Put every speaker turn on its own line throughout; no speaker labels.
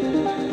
turn off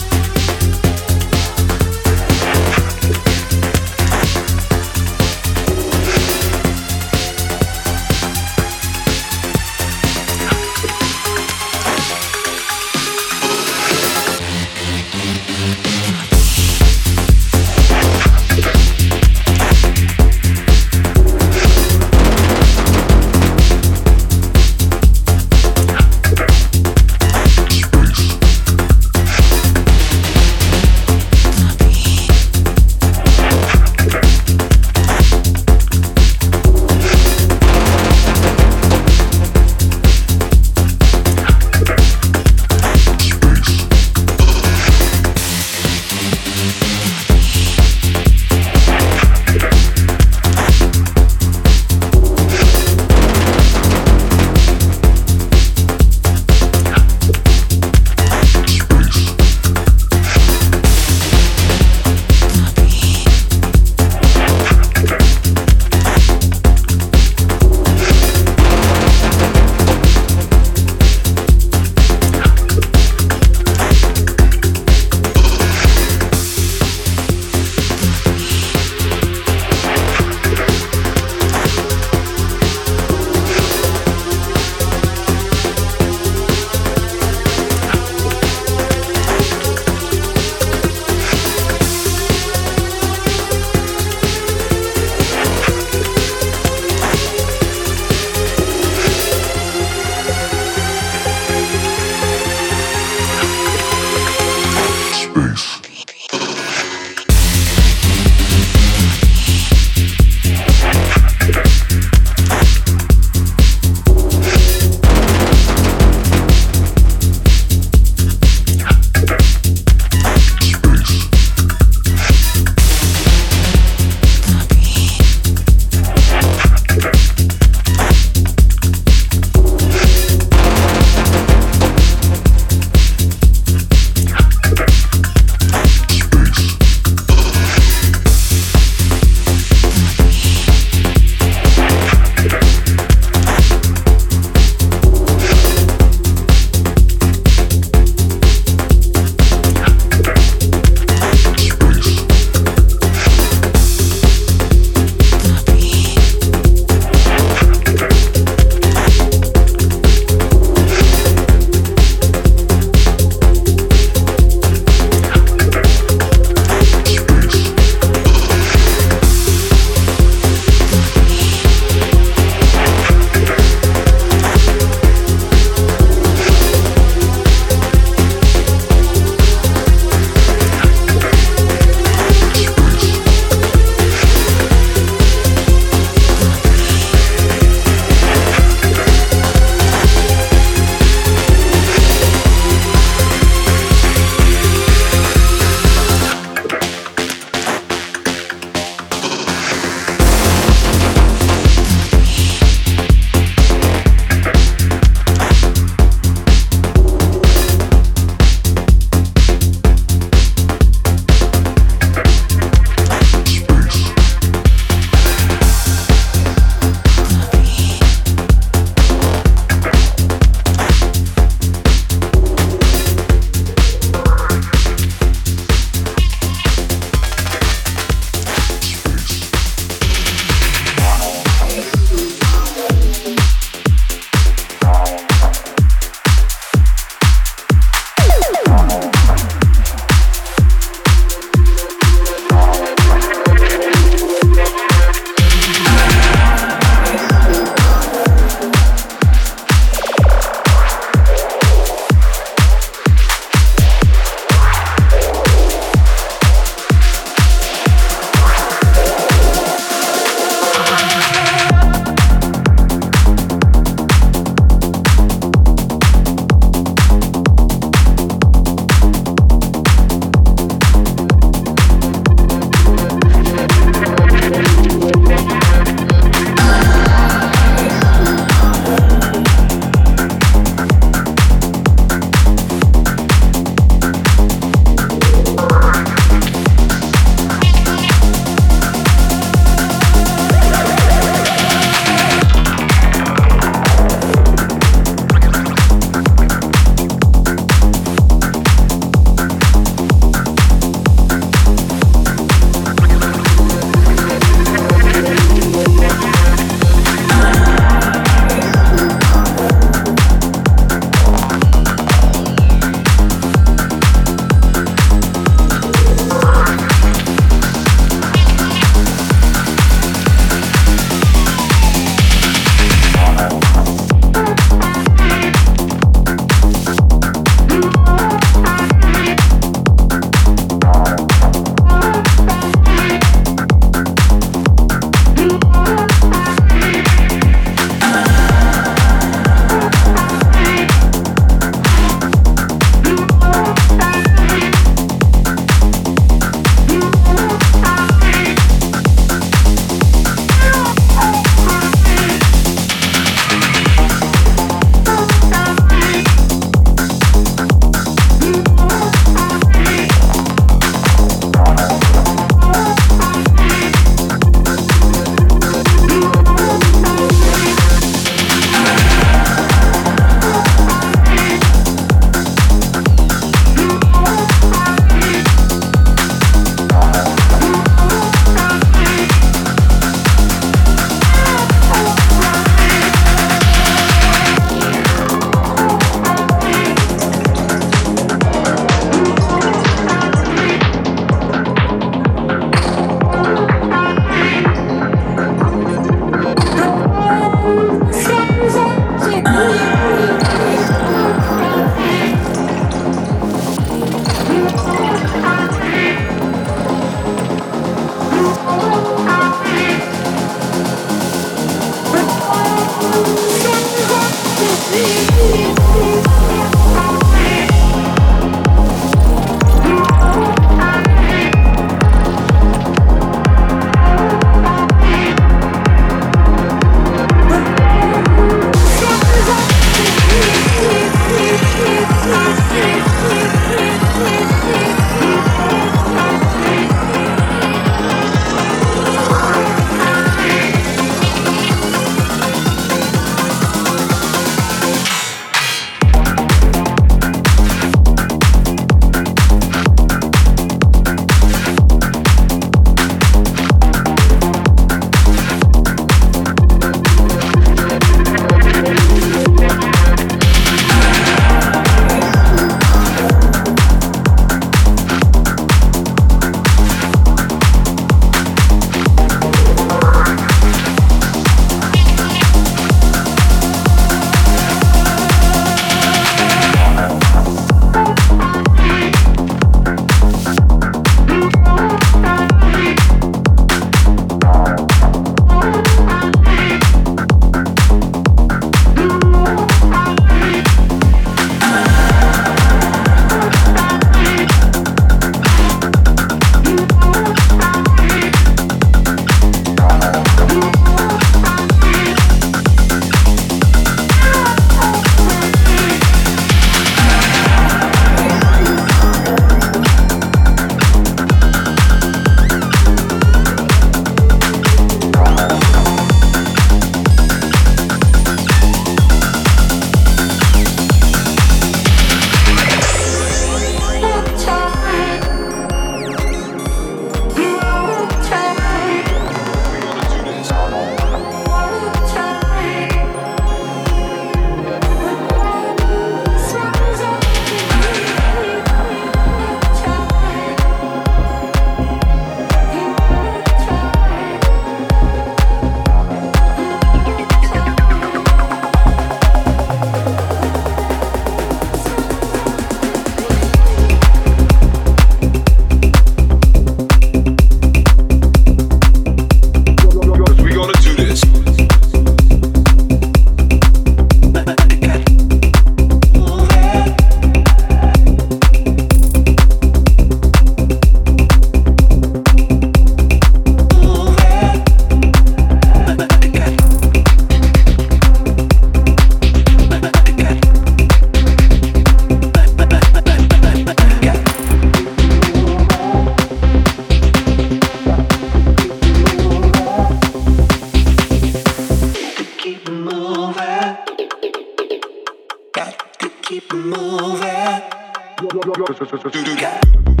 do do do
do do do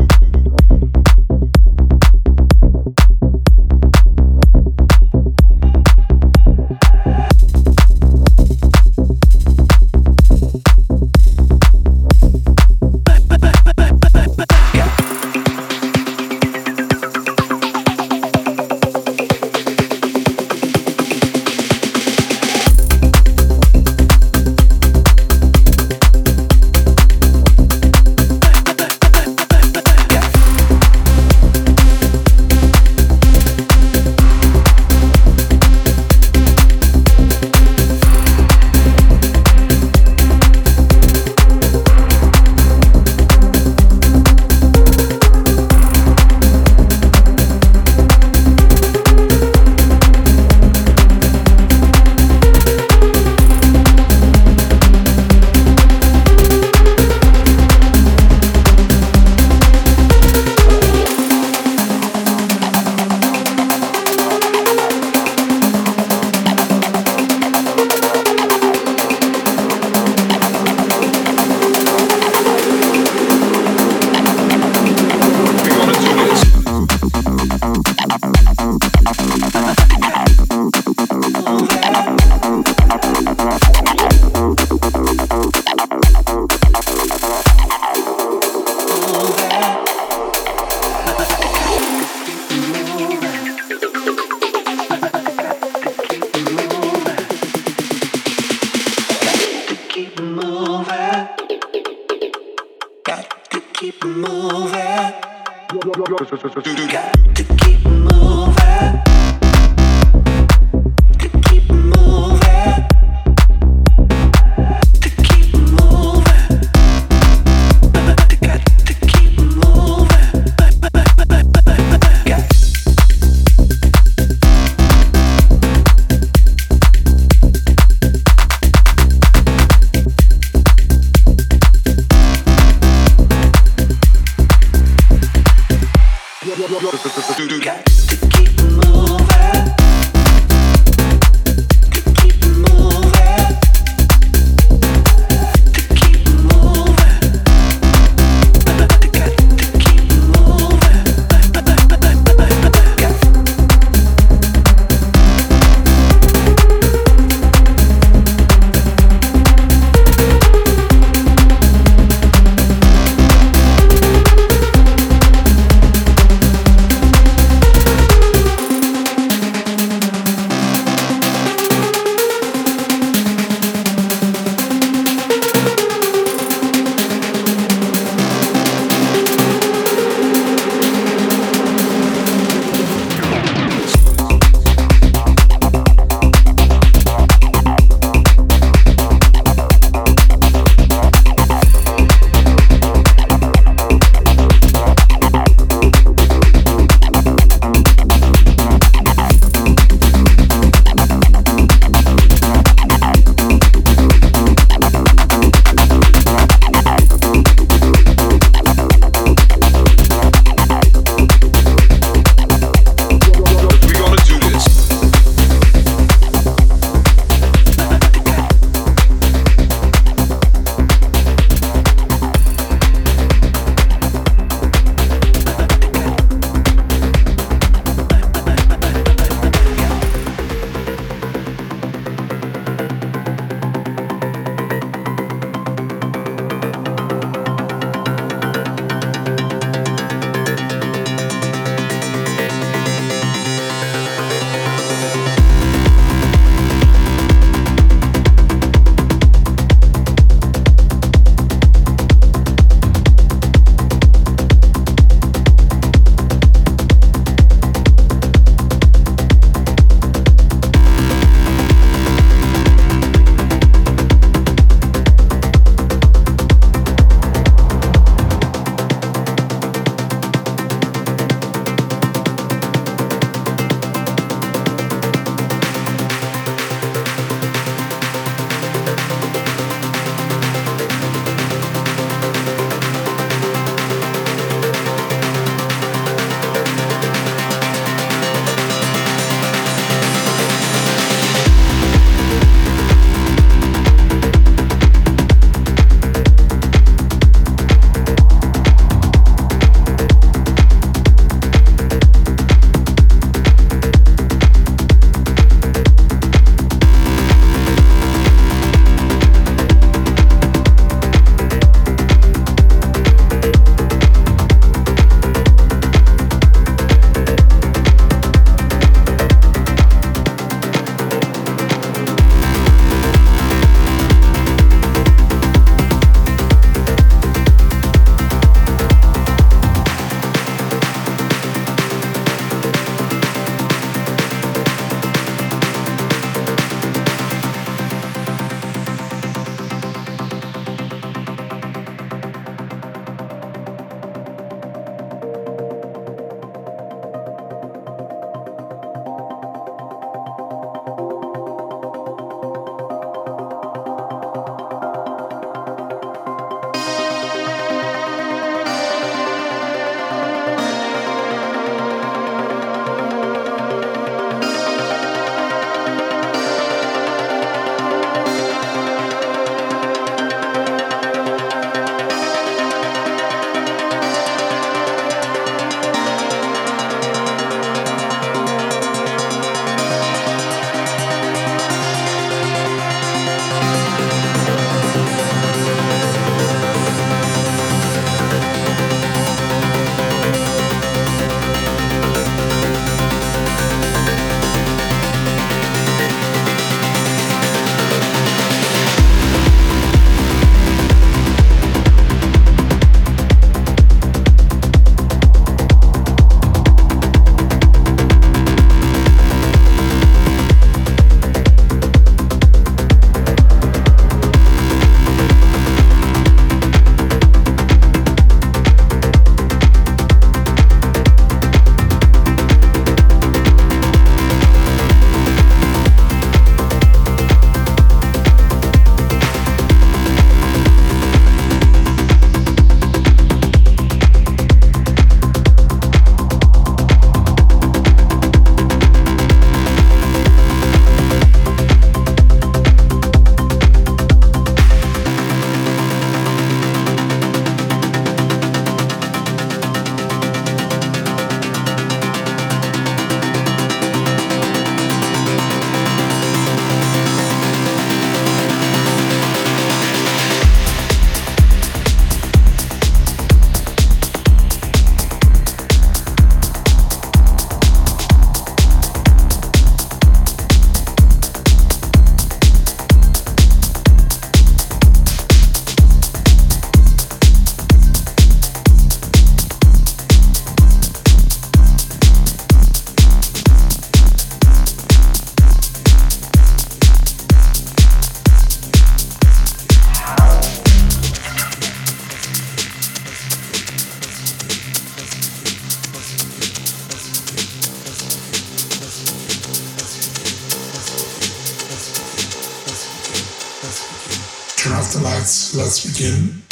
lights. Let's begin.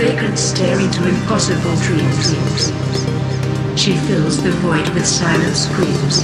Vacant stare into impossible dreams. She fills the void with silent screams.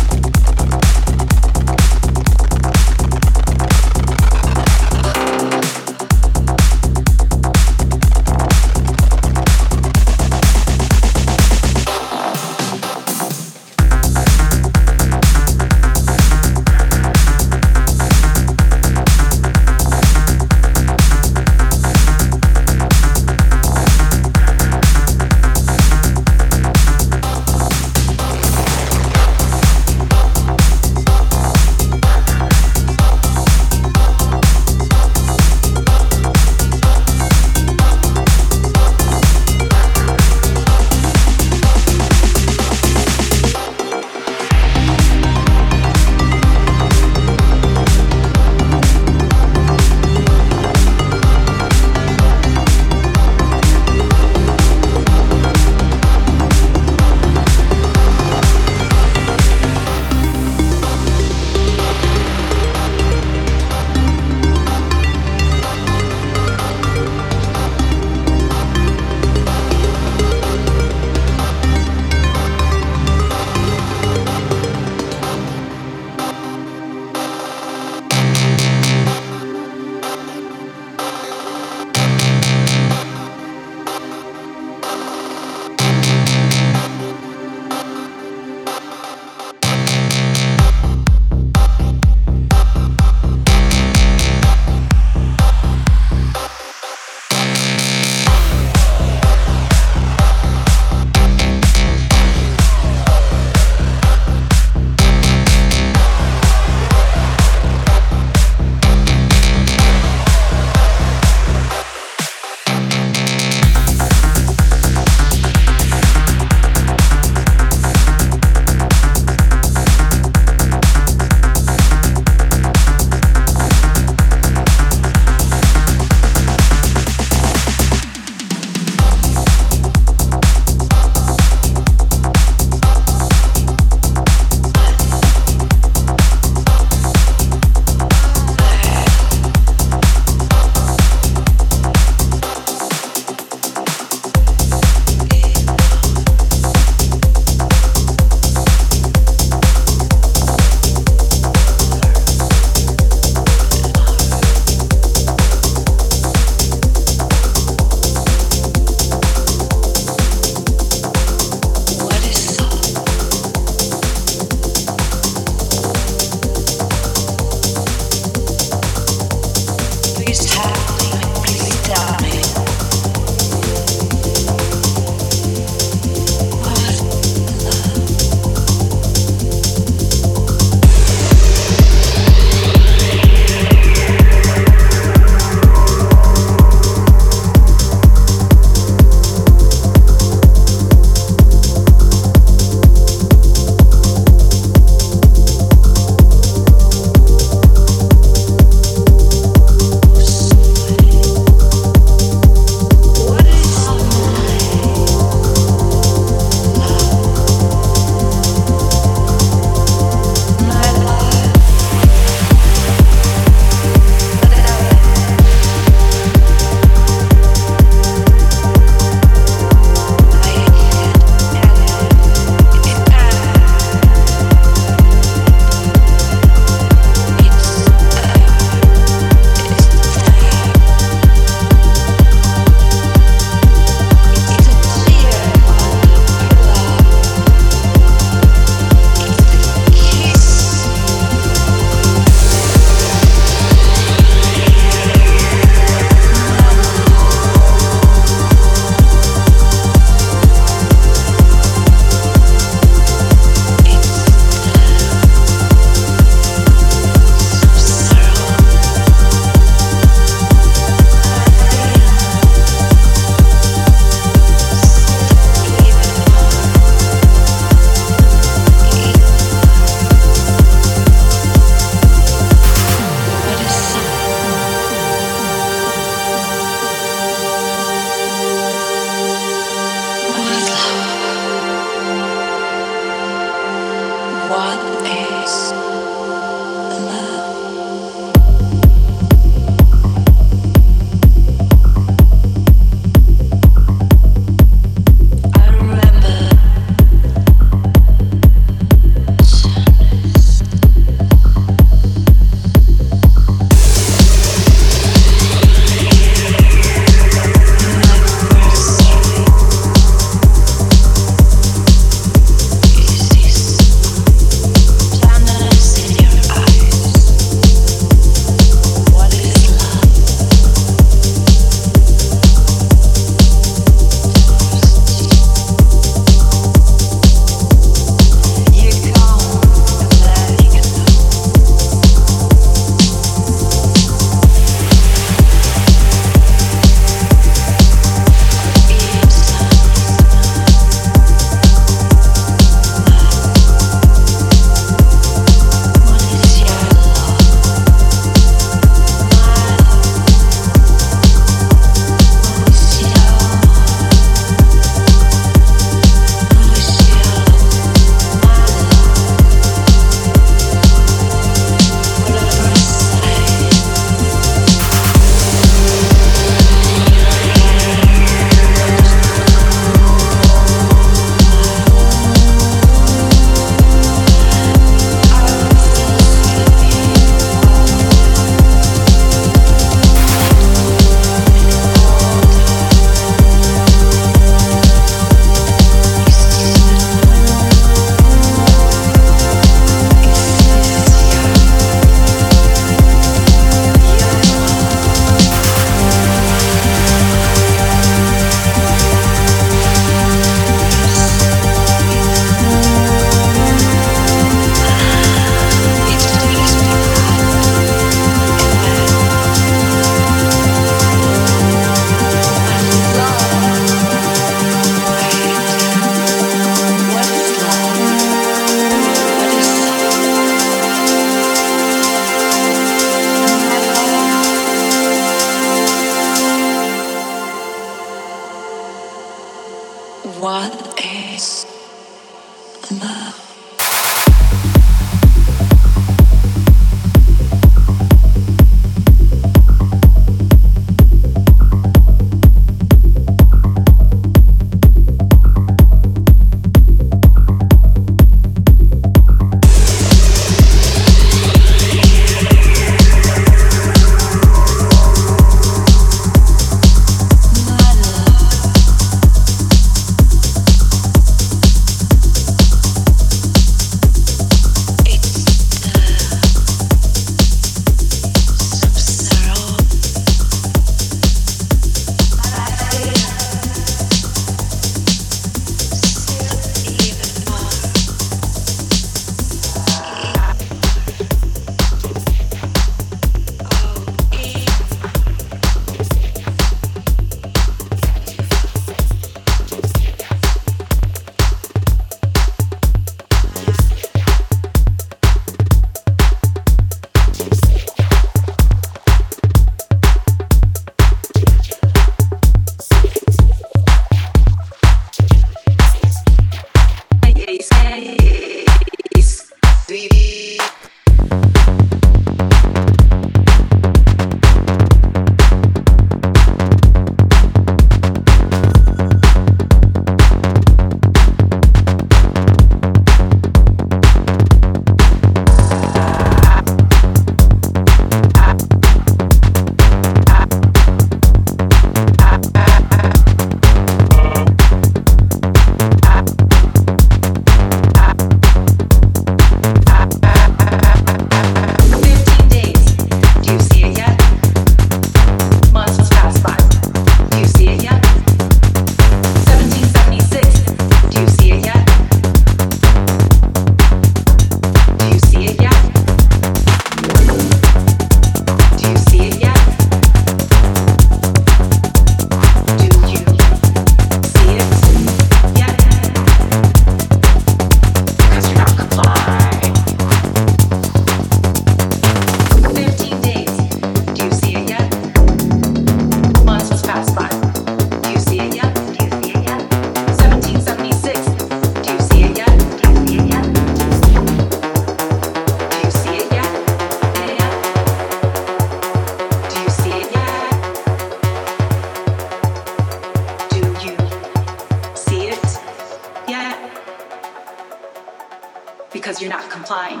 Apply.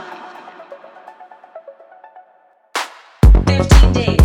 15 days.